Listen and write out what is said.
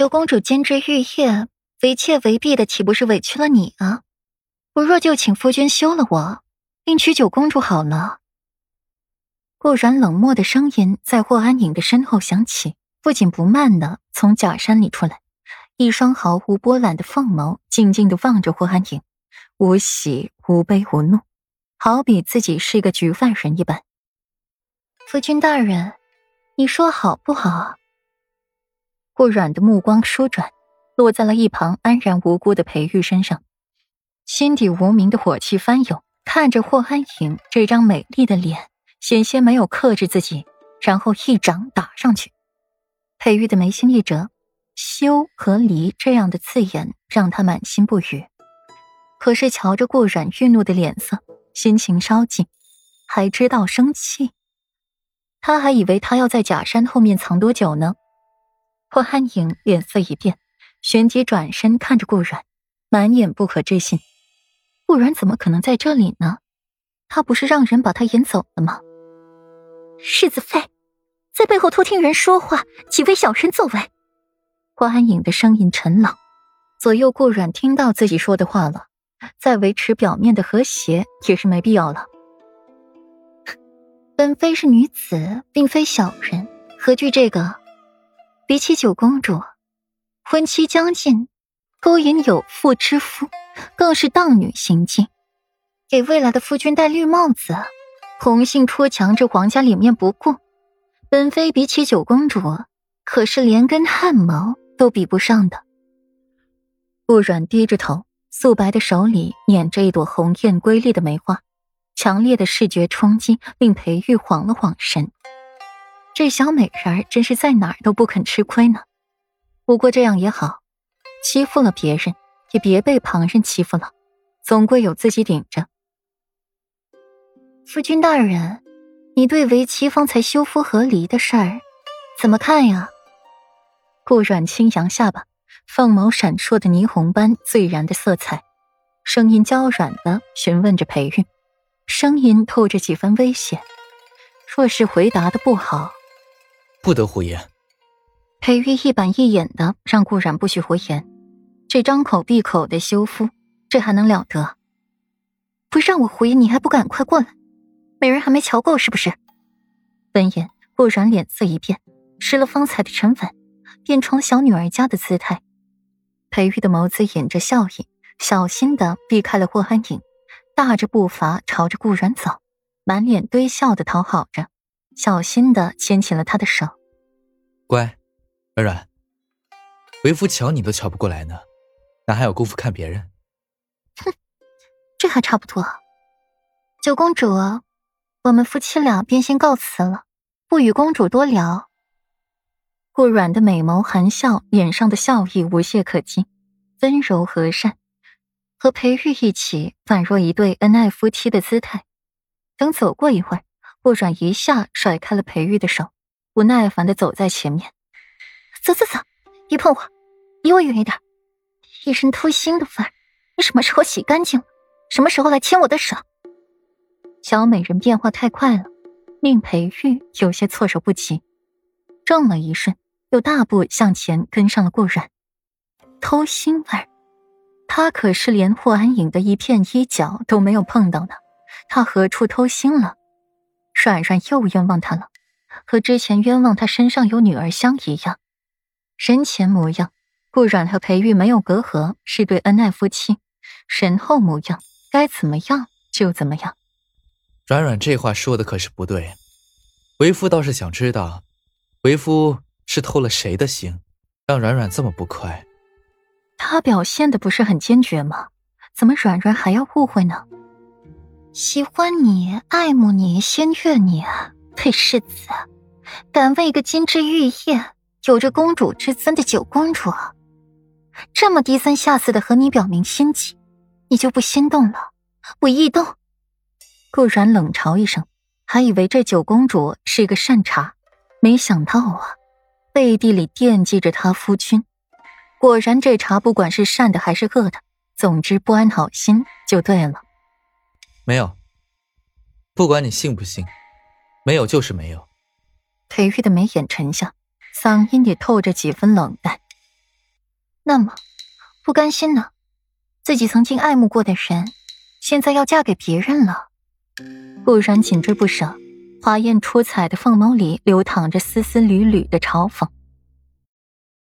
九公主监制玉叶，为妾为婢的，岂不是委屈了你啊？我若就请夫君休了我，另娶九公主好了。顾然冷漠的声音在霍安影的身后响起，不紧不慢的从假山里出来，一双毫无波澜的凤眸静静的望着霍安影，无喜无悲无怒，好比自己是一个局外人一般。夫君大人，你说好不好啊？顾软的目光舒转，落在了一旁安然无辜的裴玉身上，心底无名的火气翻涌，看着霍安影这张美丽的脸。险些没有克制自己，然后一掌打上去。裴玉的眉心一折，“羞”和“离”这样的字眼让他满心不语。可是瞧着顾阮愠怒的脸色，心情稍静，还知道生气。他还以为他要在假山后面藏多久呢。霍安影脸色一变，旋即转身看着顾阮，满眼不可置信：“顾阮怎么可能在这里呢？他不是让人把他引走了吗？”世子妃，在背后偷听人说话，岂非小人作为？霍安影的声音沉冷，左右顾阮听到自己说的话了，再维持表面的和谐也是没必要了。本妃是女子，并非小人，何惧这个？比起九公主，婚期将近，勾引有妇之夫，更是荡女行径，给未来的夫君戴绿帽子。红杏出墙，这皇家脸面不顾。本妃比起九公主，可是连根汗毛都比不上的。顾软低着头，素白的手里捻着一朵红艳瑰丽的梅花，强烈的视觉冲击令裴玉晃了晃神。这小美人儿真是在哪儿都不肯吃亏呢。不过这样也好，欺负了别人，也别被旁人欺负了，总归有自己顶着。夫君大人，你对为妻方才休夫和离的事儿怎么看呀？顾阮轻扬下巴，凤眸闪烁的霓虹般醉然的色彩，声音娇软的询问着裴玉，声音透着几分危险。若是回答的不好，不得胡言。裴玉一板一眼的让顾阮不许胡言，这张口闭口的休夫，这还能了得？不让我胡言，你还不赶快过来！美人还没瞧够是不是？闻言，顾然脸色一变，失了方才的沉稳，变成了小女儿家的姿态。裴玉的眸子掩着笑意，小心的避开了霍安影，大着步伐朝着顾然走，满脸堆笑的讨好着，小心的牵起了他的手。乖，软软，为夫瞧你都瞧不过来呢，哪还有功夫看别人？哼，这还差不多。九公主。我们夫妻俩便先告辞了，不与公主多聊。顾软的美眸含笑，脸上的笑意无懈可击，温柔和善，和裴玉一起宛若一对恩爱夫妻的姿态。等走过一会儿，顾软一下甩开了裴玉的手，不耐烦的走在前面：“走走走，别碰我，离我远一点！一身偷腥的味儿，你什么时候洗干净了？什么时候来牵我的手？”小美人变化太快了，令裴玉有些措手不及，怔了一瞬，又大步向前跟上了顾阮。偷腥味儿，他可是连霍安影的一片衣角都没有碰到呢，他何处偷腥了？阮阮又冤枉他了，和之前冤枉他身上有女儿香一样。人前模样，顾阮和裴玉没有隔阂，是对恩爱夫妻；人后模样，该怎么样就怎么样。软软这话说的可是不对，为夫倒是想知道，为夫是偷了谁的心，让软软这么不快？他表现的不是很坚决吗？怎么软软还要误会呢？喜欢你，爱慕你，先悦你，配世子，敢为一个金枝玉叶、有着公主之尊的九公主，这么低三下四的和你表明心迹，你就不心动了？我异动？顾然冷嘲一声，还以为这九公主是一个善茬，没想到啊，背地里惦记着他夫君。果然，这茬不管是善的还是恶的，总之不安好心就对了。没有，不管你信不信，没有就是没有。裴玉的眉眼沉下，嗓音里透着几分冷淡。那么不甘心呢？自己曾经爱慕过的人，现在要嫁给别人了。顾然紧追不舍，华艳出彩的凤眸里流淌着丝丝缕缕的嘲讽。